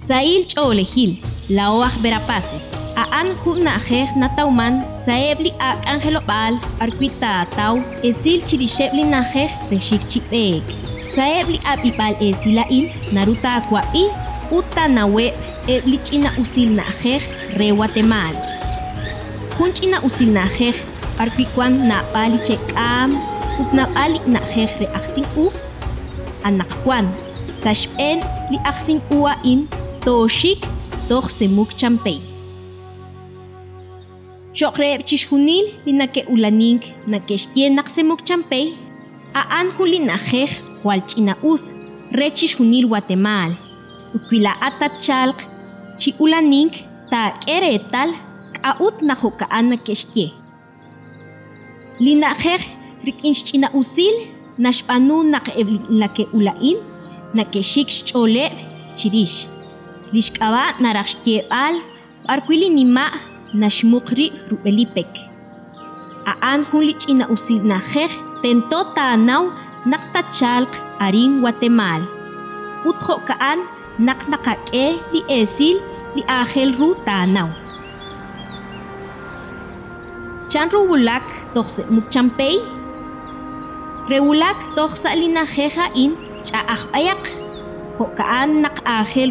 Sail Cholehil, Laoaj Verapaces, a an na jej natauman, saebli a Angelo Bal, Arquita Tau, Esil Chirishebli na jej Reshik Chipek. Saebli a Pipal Esilain, Naruta Aquapi, Uta Nawe, Eblichina Usil na jej Rewatemal. Hunchina Usil na jej, Arquikwan na Pali Chekam, Utna Pali na jej Reaxin U, Anakwan, Sashpen li Axin Ua in, Toshik, Toch Semuk Champey. Chokre chishunil li na ke ulanink na ke nak semuk champey, a anjuli na jej hualchina us, re chishunil Guatemal. Ukwila ata chalq, chi ulanink ta keretal, ka ut na hokaan na keshkie. Li na jej rikinchina usil, na shpanu na ke la ke ulain, na ke shik chole chirish. Lishkaba naraxtieb'al b'arkwili nima' naxmuqri rub'elipek. A'an jun li ch'ina usil najej tento ta'anaw naq tachalq arin Guatemal. Utjo ka'an naq naqak'e li esil li ajel ru ta'anaw. Chan ruwulak toj se'muk champey. Rewulak toj sa' li najeja in ch'a'aj b'ayaq. Jo'kaan naq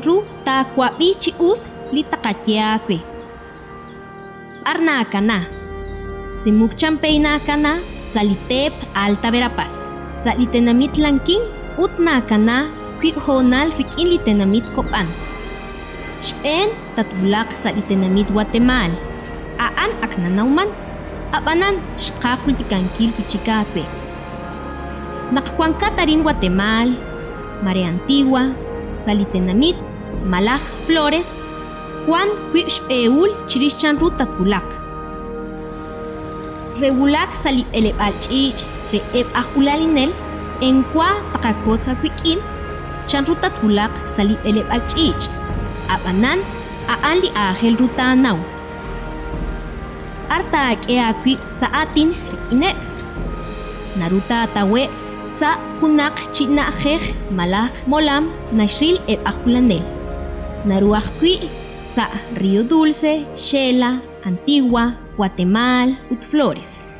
ru ta kwabi chi us li taqatyakwe. Arnakana. Simuk champeinakana salitep alta verapaz. Salitenamit lankin utnakana kwib honal rikin litenamit kopan. Shpen tatulak salitenamit Guatemal. Aan aknanauman. Abanan shkahul tikankil pichikakwe. Nakkuankatarin Guatemal, Marea Antigua, Salitenamit, Malaj Flores, Juan Quish Eul Chirichan Rutatulak. Regulak Salip Eleb Alchich, Reeb Ajulalinel, en Qua Takakotza Quikin, Chan Rutatulak Salip Eleb Alchich, Abanan, Aali Agel Rutanau. Arta Akeakwi Saatin Rikinep. Naruta Atawe sa hunak china jej malaj molam nashril e ajulanel. Naruajqui sa Río Dulce, Shela, Antigua, Guatemal, Utflores.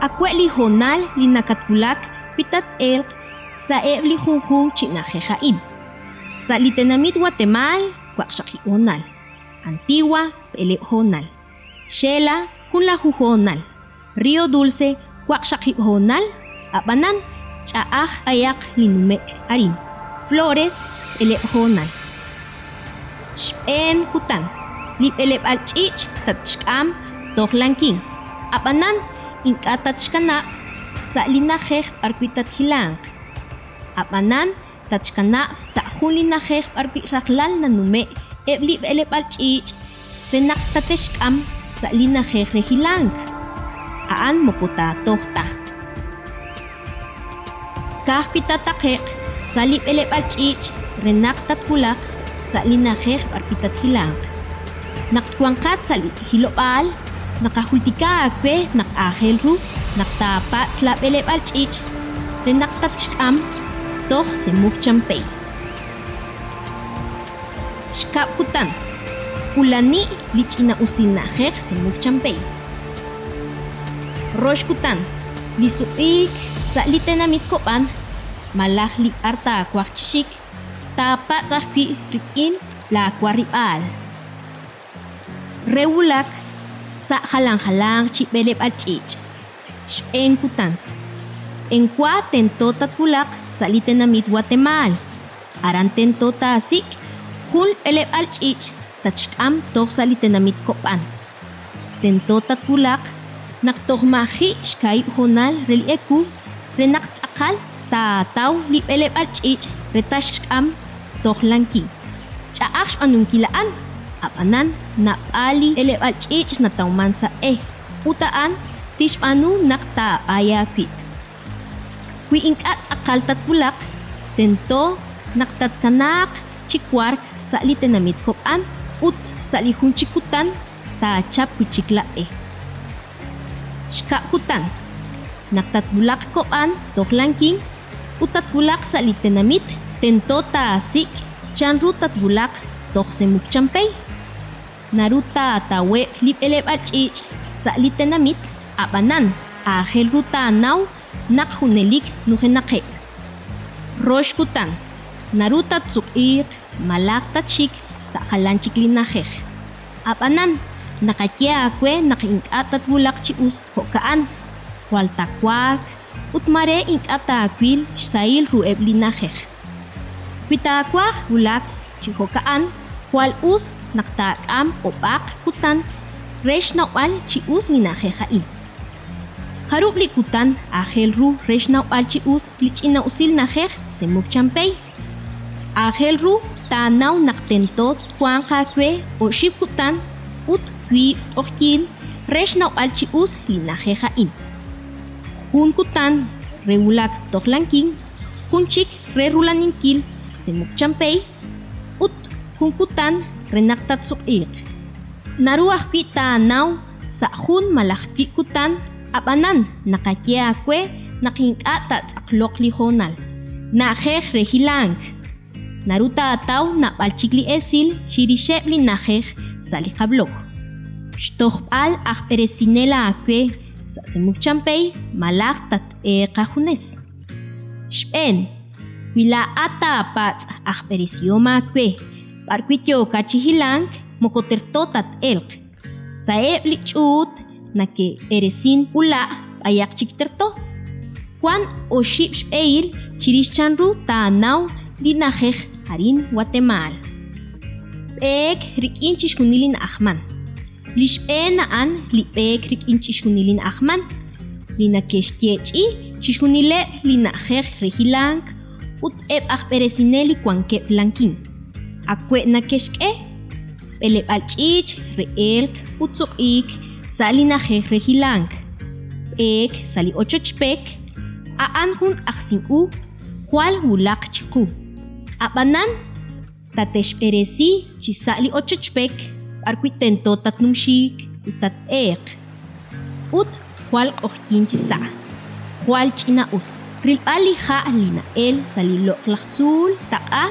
Akweli honal li nakatulak pitat el sa ebli junjun china jejain. Sa litenamit Guatemal, Huaxaki honal. Antigua, Pele honal. Shela, Junla honal. Río Dulce, Huaxaki honal, Abanan, Cha'aj ayak linumek arin. Flores, ele honal. Shpen kutan. Lip ele alchich, tatchkam, tohlankin. Abanan, inkatachkana, sa linajej arkuitat hilang. Abanan, tachkana, sa julinajej arkuit raklal nanume, eblip ele alchich, renak tateshkam, sa linajej rehilang. Aan moputa tohta. Kahpita takek, salip elep alchich, renak tatkulak, sa linajej arpitat hilang. Naktuangkat sa hilopal, nakahultika akwe, nakahel ru, naktapa slap elep alchich, renak tatskam, toh semuk champey. Shkap kutan, ulani lichina usinajej semuk champey. Rosh kutan, lisuik sa litenamit kopan malaj li arta kwachik tapa tsajpi rikin la kwarial Rewulak sa halang-halang chipelep achich Shpen kutan En kwa tento tatkulak sa litenamit Guatemal. Aran tento tasik Hul elep alchich tachkam tok sa litenamit kopan. Tento tatkulak naktohmaji xkay honal rel eku renak tzakal ta taw lip elep al chich tohlanki. Cha'ax anunkilaan, apanan, napali, elebachich nataumansa eh, utaan, tishpanu nakta ingat akal tat bulak, tento, naktat kanak, chikwar, salitenamit hopan, ut salihun chikutan, ta chapu chikla eh. Shkakutan, naktat bulak koan, tohlanking, utat bulak salitenamit, litenamit, tento taasik, chan ruta tulak tok semuk champey. Naruta tawe lip elep achich sa litenamit apanan ahel ruta naw nak hunelik nuhenake. Rosh kutan Naruta tsuk'ik malak tatxik sa jalanchik linajej. Apanan nakatya akwe nakink'atat wulak chi us jokaan waltakwak utmare ink'ata akwil xsail ru'eb linajej. Kwitakwaj wulak chi jokaan wal us naktak'am opaq kutan rex nawal chi us linajeja'in. Jarub li kutan ajel ru rex nawal chi us lich'ina usil najej semuk champey. Ajel ru tanaw naktentot Juan kakwe o xibkutan ut kwi ojkin rex nawal chi us linajeja'in. Jun kutan rewulak tojlankin, jun chik re rulaninkil semuk champey, ut jun kutan renaktat suq'iq. Naruaj kwi tanaw sa jun malajki kutan apanan nakatye akwe nakink'ata tz'aqloq li jonal. Najej rejilank. Naruta ataw nab'alchik li esil chirixeb' li najej sa li qabloj. Xtojb'al aj peresinela akwe sa semuk champey malaj tatb'eqa junes. Xb'en wila ata apatz' aj peresioma akwe b'arkwityo kachijilank mokotertot at'elq. Saeb' li ch'ut na ke eresin ula' b'ayak chik terto. Juan oxib' xb'eyil chirix chanru tanaw li najej harin Guatemala. B'ek rik'in chixjunilin ajman. Li xb'en na'an li b'ek rik'in chixjunilin ajman. Li nakextye'ch'i chixjunileb' li najej rejilank ut eb' aj peresinel li kuankeb' lankin. Akwe' nakexk'ej b'eleb'al ch'ich re'elk ut tzoq'ik sa li najej rejilank. B'ek sa li ochochpek a'an jun ajsin'u jwal wulaq chiqu. Ab'anan tatexb'eresi chi sa' li ochochpek b'arwi' tentot tatnumxik u tatb'eq. Ut jwal q'ojkin chi sa'. Jwal ch'ina us. Rilb'al li ja' li na'el sa li loq'laj tzuul taq'a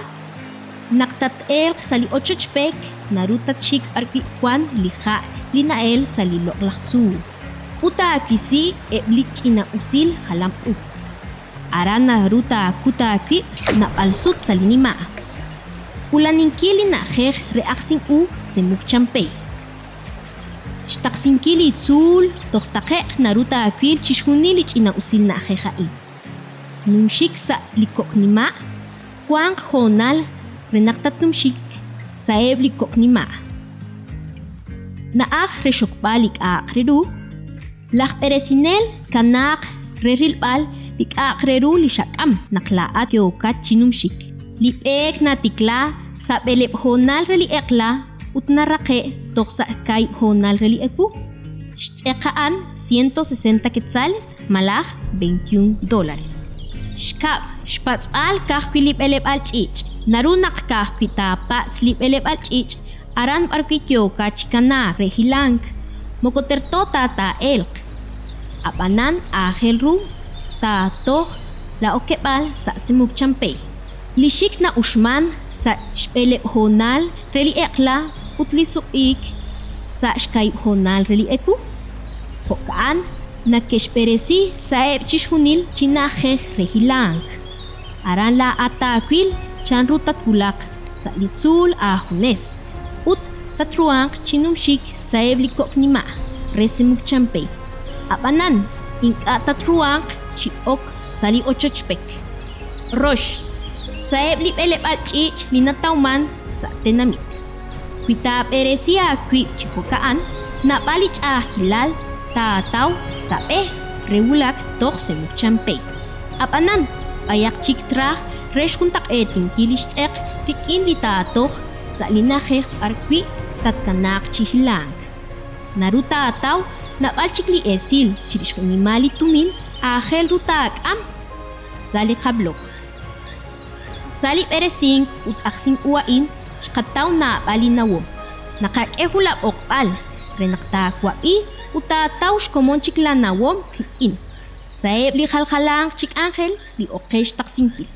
naqtat'elq sa li ochochpek naru tatxik b'arwi' Juan li ja' li na'el sa li loq'laj tzuul. Uta akisi eb' li ch'ina usil jalam u. Ara naruta akuta akwi nab'alsut sa li nima'. Ulaninkil li na'jej re'aqsin u semuk champey. Xtaqsinkil li tzuul tojtaqe'q naruta akwil chixjunil li ch'ina usil na'jeja'in. Numxik sa li ko'knima' Juan jonal renaqtat numxik sa'eb' li ko'knima'. Na'aj re xokb'al li k'aq reru laj peresinel kanaq re rilb'al li k'aq reru li xak'am naqla'at yokat chi numxik. Li b'ek natikla sa b'eleb' jonal re li eqla ut naraqe' toj sa kay jonal re li eku. Xtz'eqa'an 160 quetzales malaj 21 dólares. Xkab xpatz'b'al kajkwi li b'eleb'al ch'ich' naru naq kajkwi tapatz li b'eleb'al ch'ich' aran b'arkwi tyoka chikanak re jilank mokotertota ta elq. Ab'anan ajel ru ta toj la okeb'al sa simuk champey li xik na uxman sa xb'eleb' jonal re li eqla ut li suq'ik sa xkayb' jonal re li eku. Jok'an nakexperesi sa'eb' chixjunil chinajej re jilank aran la ata akwil chan ru tatwulaq sa li tzuul a junes ut tatruanq chinumxik sa'eb' li ko'knima' re simuk champey ab'anan ink'a tatruanq chi ok sa li ochochpek rox sa'eb' li b'eleb'al ch'ich' li natawman sa tenamit kwita'b'eresi akwib' chi joka'an nab'al li ch'aj kilal ta'ataw sa b'ej re wulak toj semuk champey ab'anan b'ayak chik traj rex jun taq'etinkil li xtz'eq rik'in li ta'atoj sa li najej b'arkwi' tatkanaq chi jilank naru ta'ataw nab'al chik li esil chirix junimal li tumin ajel ru ta'ak'am sa li qablok sa li b'eresink ut ajsin uwa'in xqataw na'b'al li nawom naqak'ej ula b'oqb'al re naqtakwab'i u ta'ataw xkomon chik la nawom rik'in sa'eb' li jaljalanq chik ángel li oqex taqsinkil